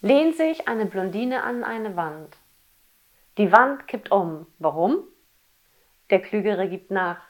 Lehnt sich eine Blondine an eine Wand. Die Wand kippt um. Warum? Der Klügere gibt nach.